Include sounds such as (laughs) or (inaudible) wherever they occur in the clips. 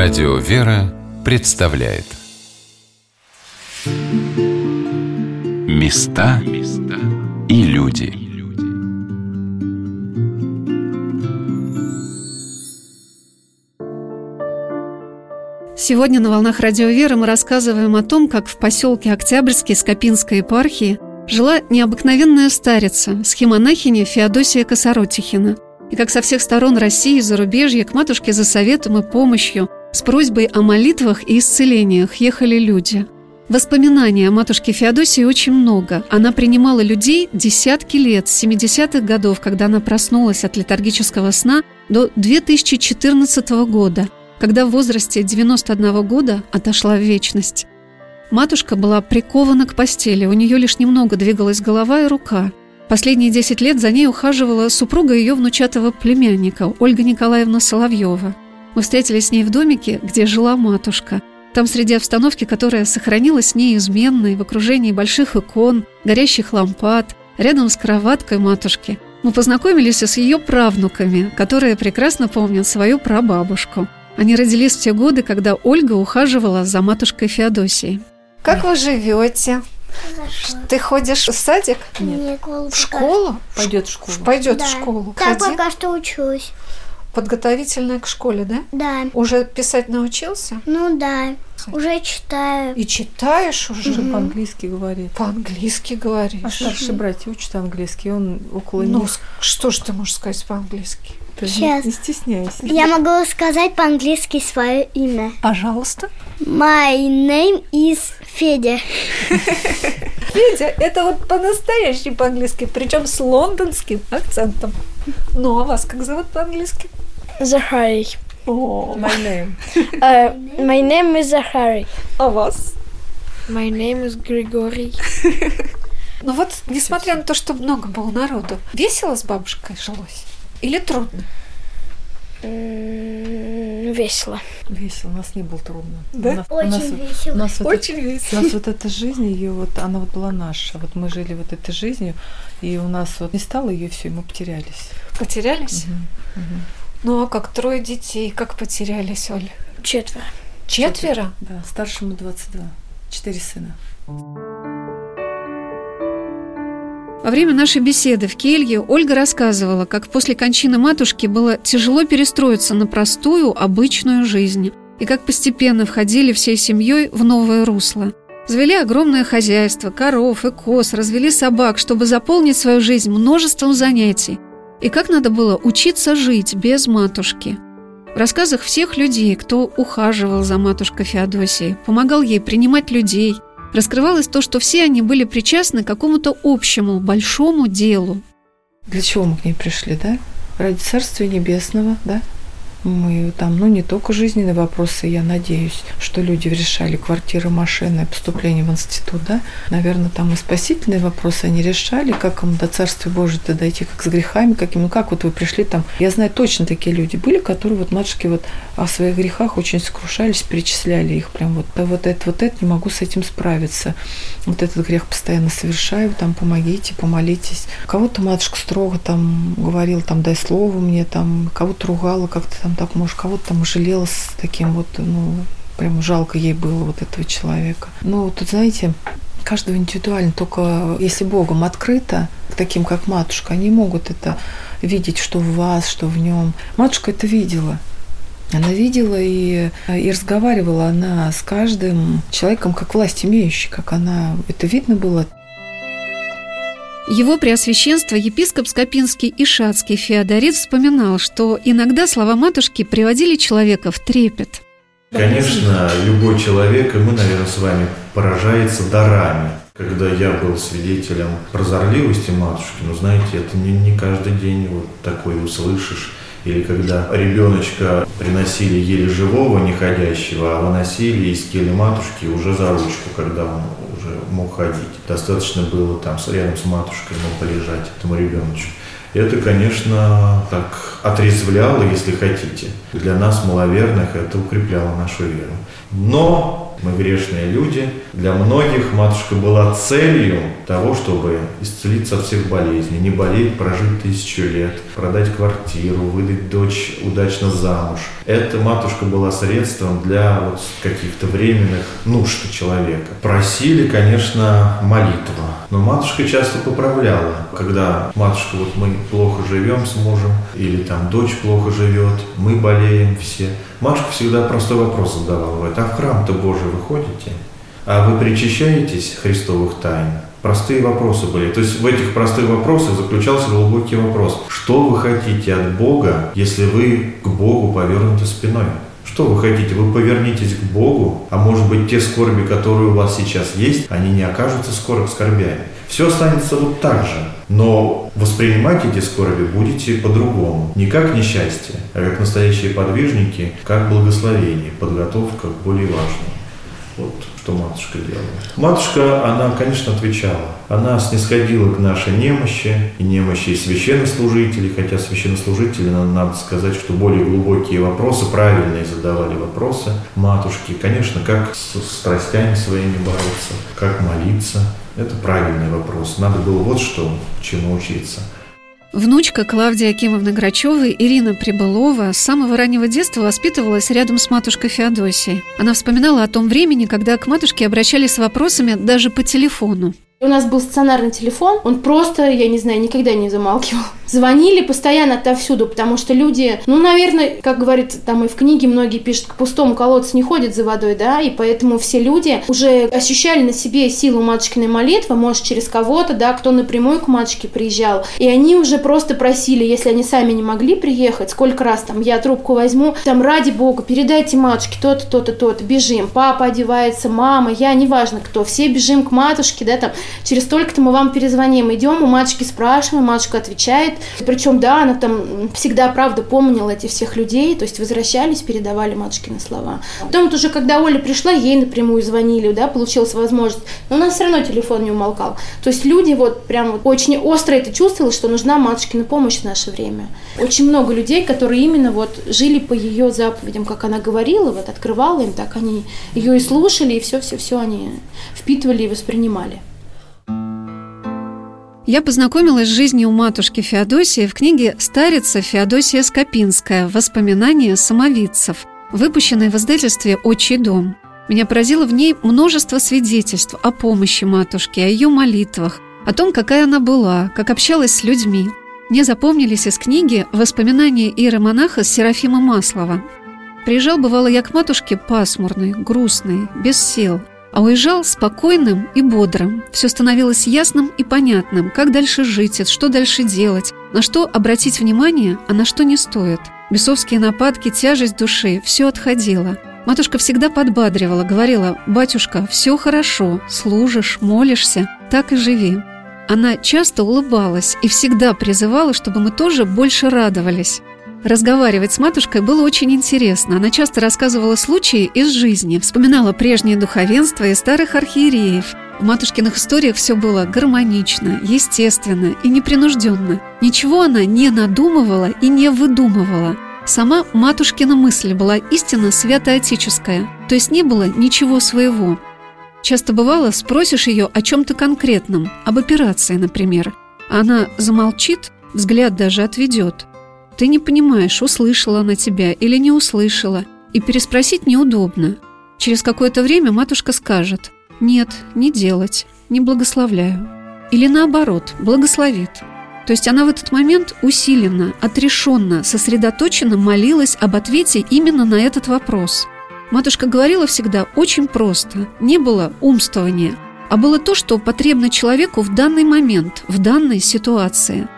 Радио «Вера» представляет. Места и люди. Сегодня на «Волнах Радио Вера» мы рассказываем о том, как в поселке Октябрьский Скопинской епархии жила необыкновенная старица, схемонахиня Феодосия Косоротихина – и как со всех сторон России и зарубежья к матушке за советом и помощью с просьбой о молитвах и исцелениях ехали люди. Воспоминаний о матушке Феодосии очень много. Она принимала людей десятки лет, с 70-х годов, когда она проснулась от летаргического сна, до 2014 года, когда в возрасте 91 года отошла в вечность. Матушка была прикована к постели, у нее лишь немного двигалась голова и рука. Последние 10 лет за ней ухаживала супруга ее внучатого племянника, Ольга Николаевна Соловьева – мы встретились с ней в домике, где жила матушка. Там среди обстановки, которая сохранилась неизменной, в окружении больших икон, горящих лампад, рядом с кроваткой матушки, мы познакомились с ее правнуками, которые прекрасно помнят свою прабабушку. Они родились в те годы, когда Ольга ухаживала за матушкой Феодосией. Как вы живете? Хорошо. Ты ходишь в садик? Нет. В школу? Пойдет в школу. Пойдет Да. в школу. Так Ходи. пока что учусь. Подготовительная к школе, да? Да. Уже писать научился? Ну да. Уже читаю. И читаешь уже? Уже по-английски говорит. По-английски говоришь. А старший братья учат английский, он около Ну, них. что ж ты можешь сказать по-английски? Ты не- щас. Не стесняйся. Я могу сказать по-английски свое имя. Пожалуйста. My name is Федя. Федя, это вот по-настоящему по-английски, причем с лондонским акцентом. (laughs) Ну, а вас как зовут по-английски? Захарий. О, My name. Uh, (laughs) my name is Захарий. а вас? My name is Григорий. (laughs) Ну вот, несмотря на то, что много было народу, весело с бабушкой жилось? Или трудно? Весело. Весело, у нас не было трудно. Да? У нас, у нас, Очень вот- весело. у нас вот Очень это- весело. У нас вот эта жизнь, ее вот, она вот была наша. Вот мы жили вот этой жизнью, и у нас вот не стало ее, все, мы потерялись. Потерялись? Мгм, мгм. Ну, а как трое детей, как потерялись, Оль? Четверо. Четверо? Да, старшему 22. Четыре сына. Во время нашей беседы в келье Ольга рассказывала, как после кончины матушки было тяжело перестроиться на простую, обычную жизнь, и как постепенно входили всей семьей в новое русло. Завели огромное хозяйство, коров и коз, развели собак, чтобы заполнить свою жизнь множеством занятий. И как надо было учиться жить без матушки. В рассказах всех людей, кто ухаживал за матушкой Феодосией, помогал ей принимать людей – раскрывалось то, что все они были причастны к какому-то общему, большому делу. Для чего мы к ней пришли, да? Ради Царствия Небесного, да? Мы там, ну, не только жизненные вопросы, я надеюсь, что люди решали квартиры, машины, поступление в институт, да? Наверное, там и спасительные вопросы они решали, как им до Царствия Божьего дойти, как с грехами, каким, ну, как вот вы пришли там. Я знаю, точно такие люди были, которые вот матушки вот о своих грехах очень сокрушались, перечисляли их прям вот, да вот это, вот это, не могу с этим справиться. Вот этот грех постоянно совершаю, там, помогите, помолитесь. Кого-то матушка строго там говорила, там, дай слово мне, там, кого-то ругала как-то там так, может, кого-то там жалела с таким вот, ну, прям жалко ей было вот этого человека. Ну, тут, знаете, каждого индивидуально, только если Богом открыто, таким, как матушка, они могут это видеть, что в вас, что в нем. Матушка это видела. Она видела и, и разговаривала она с каждым человеком как власть имеющий, как она, это видно было. Его Преосвященство епископ Скопинский и Шацкий Феодорит вспоминал, что иногда слова матушки приводили человека в трепет. Конечно, любой человек, и мы, наверное, с вами поражается дарами. Когда я был свидетелем прозорливости матушки, ну, знаете, это не, не каждый день вот такое услышишь. Или когда ребеночка приносили еле живого, неходящего, а выносили из кели матушки уже за ручку, когда он уже мог ходить. Достаточно было там рядом с матушкой ему полежать, этому ребеночку. Это, конечно, так отрезвляло, если хотите. Для нас, маловерных, это укрепляло нашу веру. Но Мы грешные люди. Для многих матушка была целью того, чтобы исцелиться от всех болезней, не болеть, прожить тысячу лет, продать квартиру, выдать дочь удачно замуж. Эта матушка была средством для вот каких-то временных нужд человека. Просили, конечно, молитва. Но матушка часто поправляла. Когда матушка, вот мы плохо живем с мужем, или там дочь плохо живет, мы болеем все. Матушка всегда простой вопрос задавала. Говорит, а в храм-то Божий вы ходите? А вы причащаетесь Христовых тайн? Простые вопросы были. То есть в этих простых вопросах заключался глубокий вопрос. Что вы хотите от Бога, если вы к Богу повернуты спиной? Что вы хотите? Вы повернитесь к Богу, а может быть те скорби, которые у вас сейчас есть, они не окажутся скоро скорбями. Все останется вот так же. Но воспринимать эти скорби будете по-другому. Не как несчастье, а как настоящие подвижники, как благословение, подготовка к более важному. Вот что матушка делала. Матушка, она, конечно, отвечала. Она снисходила к нашей немощи и немощи священнослужителей, хотя священнослужители, надо сказать, что более глубокие вопросы, правильные задавали вопросы матушки. Конечно, как с страстями своими бороться, как молиться. Это правильный вопрос. Надо было вот что, чему учиться – Внучка Клавдии Акимовны Грачевой, Ирина Прибылова, с самого раннего детства воспитывалась рядом с матушкой Феодосией. Она вспоминала о том времени, когда к матушке обращались с вопросами даже по телефону. У нас был стационарный телефон, он просто, я не знаю, никогда не замалкивал. (laughs) Звонили постоянно отовсюду, потому что люди, ну, наверное, как говорит там и в книге, многие пишут, к пустому колодцу не ходят за водой, да, и поэтому все люди уже ощущали на себе силу матушкиной молитвы, может, через кого-то, да, кто напрямую к матушке приезжал. И они уже просто просили, если они сами не могли приехать, сколько раз там я трубку возьму, там, ради бога, передайте матушке то-то, то-то, то-то, бежим. Папа одевается, мама, я, неважно кто, все бежим к матушке, да, там, через столько-то мы вам перезвоним, идем, у матушки спрашиваем, матушка отвечает. Причем, да, она там всегда, правда, помнила этих всех людей, то есть возвращались, передавали матушкины слова. Потом вот уже, когда Оля пришла, ей напрямую звонили, да, получилась возможность, но у нас все равно телефон не умолкал. То есть люди вот прям вот очень остро это чувствовали, что нужна матушкина помощь в наше время. Очень много людей, которые именно вот жили по ее заповедям, как она говорила, вот открывала им, так они ее и слушали, и все-все-все они впитывали и воспринимали. Я познакомилась с жизнью матушки Феодосии в книге «Старица Феодосия Скопинская. Воспоминания самовидцев», выпущенной в издательстве «Отчий дом». Меня поразило в ней множество свидетельств о помощи матушки, о ее молитвах, о том, какая она была, как общалась с людьми. Мне запомнились из книги воспоминания иеромонаха Серафима Маслова. Приезжал, бывало, я к матушке пасмурный, грустный, без сил – а уезжал спокойным и бодрым. Все становилось ясным и понятным, как дальше жить, что дальше делать, на что обратить внимание, а на что не стоит. Бесовские нападки, тяжесть души – все отходило. Матушка всегда подбадривала, говорила, «Батюшка, все хорошо, служишь, молишься, так и живи». Она часто улыбалась и всегда призывала, чтобы мы тоже больше радовались. Разговаривать с матушкой было очень интересно. Она часто рассказывала случаи из жизни, вспоминала прежнее духовенство и старых архиереев. В матушкиных историях все было гармонично, естественно и непринужденно. Ничего она не надумывала и не выдумывала. Сама матушкина мысль была истинно святоотеческая, то есть не было ничего своего. Часто бывало, спросишь ее о чем-то конкретном, об операции, например. Она замолчит, взгляд даже отведет – ты не понимаешь, услышала она тебя или не услышала, и переспросить неудобно. Через какое-то время матушка скажет «Нет, не делать, не благословляю». Или наоборот, благословит. То есть она в этот момент усиленно, отрешенно, сосредоточенно молилась об ответе именно на этот вопрос. Матушка говорила всегда очень просто, не было умствования, а было то, что потребно человеку в данный момент, в данной ситуации –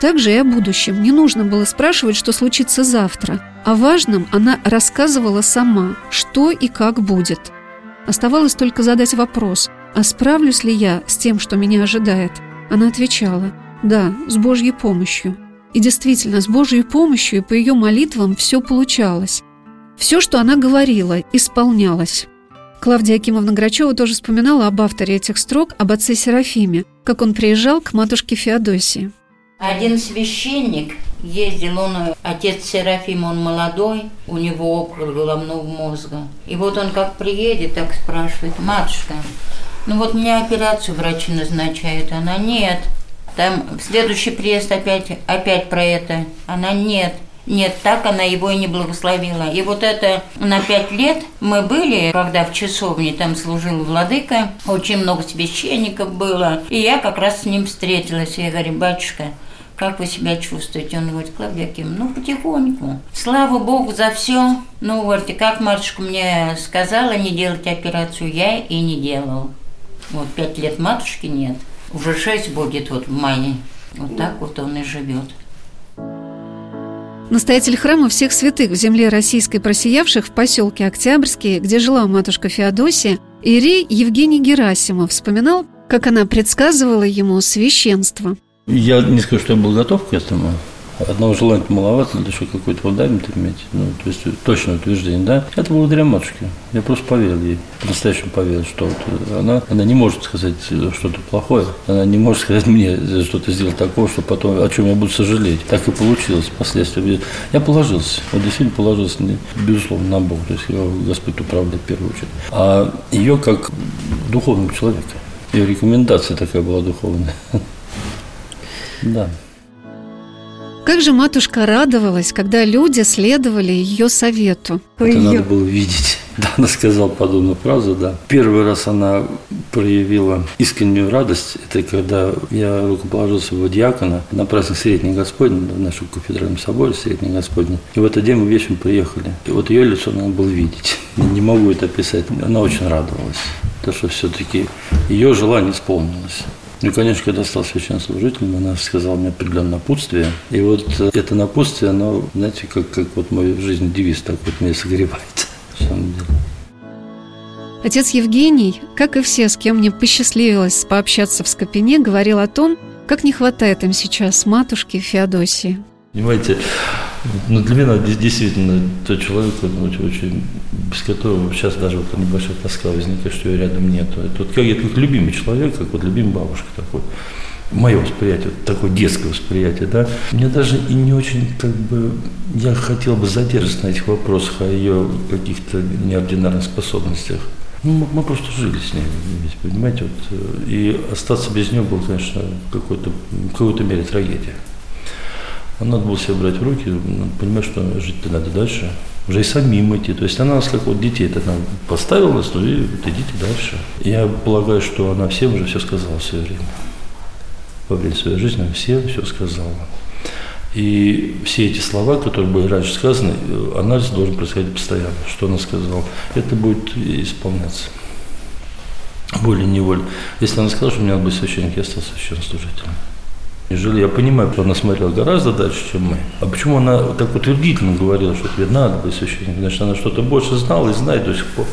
также и о будущем. Не нужно было спрашивать, что случится завтра. О важном она рассказывала сама, что и как будет. Оставалось только задать вопрос, а справлюсь ли я с тем, что меня ожидает? Она отвечала, да, с Божьей помощью. И действительно, с Божьей помощью и по ее молитвам все получалось. Все, что она говорила, исполнялось. Клавдия Акимовна Грачева тоже вспоминала об авторе этих строк, об отце Серафиме, как он приезжал к матушке Феодосии. Один священник ездил он, отец Серафим, он молодой, у него опухоль головного мозга. И вот он как приедет, так спрашивает, матушка, ну вот мне операцию врачи назначают, она нет. Там следующий приезд опять, опять про это, она нет. Нет, так она его и не благословила. И вот это на пять лет мы были, когда в часовне там служил владыка, очень много священников было, и я как раз с ним встретилась. Я говорю, батюшка, как вы себя чувствуете? Он говорит, Клавдия Аким, ну, потихоньку. Слава Богу за все. Ну, говорите, как матушка мне сказала не делать операцию, я и не делал. Вот пять лет матушки нет. Уже шесть будет вот в мае. Вот так вот он и живет. Настоятель храма всех святых в земле российской просиявших в поселке Октябрьский, где жила матушка Феодосия, Ирей Евгений Герасимов вспоминал, как она предсказывала ему священство. Я не скажу, что я был готов к этому, Одного желания маловато, надо еще какой-то фундамент иметь, ну, то есть точное утверждение, да. Это благодаря матушке. Я просто поверил ей, по-настоящему поверил, что вот она, она не может сказать что-то плохое, она не может сказать мне что-то сделать такого, что потом, о чем я буду сожалеть. Так и получилось впоследствии. Я положился, вот действительно положился, безусловно, на Бога, то есть его Господь управляет в первую очередь. А ее как духовного человека, ее рекомендация такая была духовная. (laughs) Да. Как же матушка радовалась, когда люди следовали ее совету. Это ее... надо было видеть. (laughs) Да, она сказала подобную фразу, да. Первый раз она проявила искреннюю радость, это когда я рукоположился в диакона на праздник Средней Господень в нашем кафедральном соборе Средней Господней. И в этот день мы вечером приехали. И вот ее лицо надо было видеть. (laughs) Не могу это описать. Она очень радовалась. То, что все-таки ее желание исполнилось. Ну, конечно, когда стал священнослужителем, она сказала мне определенное напутствие. И вот это напутствие, оно, знаете, как, как вот мою жизнь девиз так вот меня согревает. (laughs) На самом деле. Отец Евгений, как и все, с кем мне посчастливилось пообщаться в Скопине, говорил о том, как не хватает им сейчас матушки Феодосии. Понимаете, ну, для меня действительно тот человек, ну, очень, без которого сейчас даже вот небольшая тоска возникает, что ее рядом нет. Это вот как, это как любимый человек, как вот любимая бабушка такой. Мое восприятие, такое детское восприятие, да. Мне даже и не очень, как бы, я хотел бы задержаться на этих вопросах о ее каких-то неординарных способностях. Ну, мы просто жили с ней, понимаете, вот, э, и остаться без нее было, конечно, какой-то, в какой-то мере трагедия. А надо было себя брать в руки, ну, понимать, что жить-то надо дальше. Уже и самим идти. То есть она нас как вот детей это нам поставила нас, ну и вот идите дальше. Я полагаю, что она всем уже все сказала в свое время. Во время своей жизни она всем все сказала. И все эти слова, которые были раньше сказаны, анализ должен происходить постоянно. Что она сказала, это будет исполняться. Волей-неволей. Если она сказала, что мне надо быть священником, я стал священнослужителем. Нежели я понимаю, что она смотрела гораздо дальше, чем мы. А почему она так утвердительно говорила, что тебе надо быть священником? Значит, она что-то больше знала и знает до сих пор.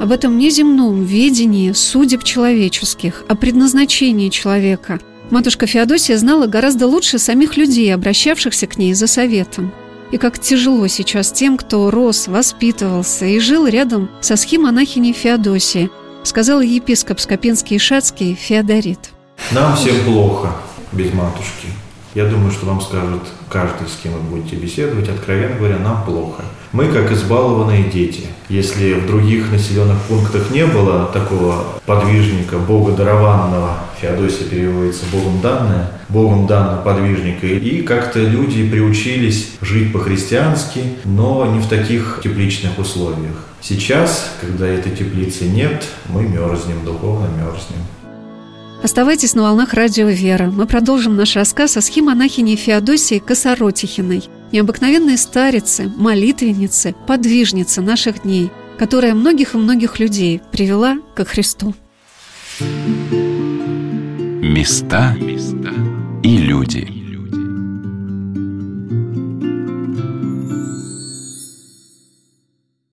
Об этом неземном видении судеб человеческих, о предназначении человека матушка Феодосия знала гораздо лучше самих людей, обращавшихся к ней за советом. И как тяжело сейчас тем, кто рос, воспитывался и жил рядом со схимонахиней Феодосией, сказал епископ Скопинский и Шацкий Феодорит. Нам всем плохо без матушки. Я думаю, что вам скажут каждый, с кем вы будете беседовать, откровенно говоря, нам плохо. Мы как избалованные дети. Если в других населенных пунктах не было такого подвижника, Бога дарованного, Феодосия переводится Богом данное, Богом данного подвижника, и как-то люди приучились жить по-христиански, но не в таких тепличных условиях. Сейчас, когда этой теплицы нет, мы мерзнем, духовно мерзнем. Оставайтесь на волнах радио «Вера». Мы продолжим наш рассказ о схемонахине Феодосии Косоротихиной, необыкновенной старице, молитвеннице, подвижнице наших дней, которая многих и многих людей привела ко Христу. Места и люди.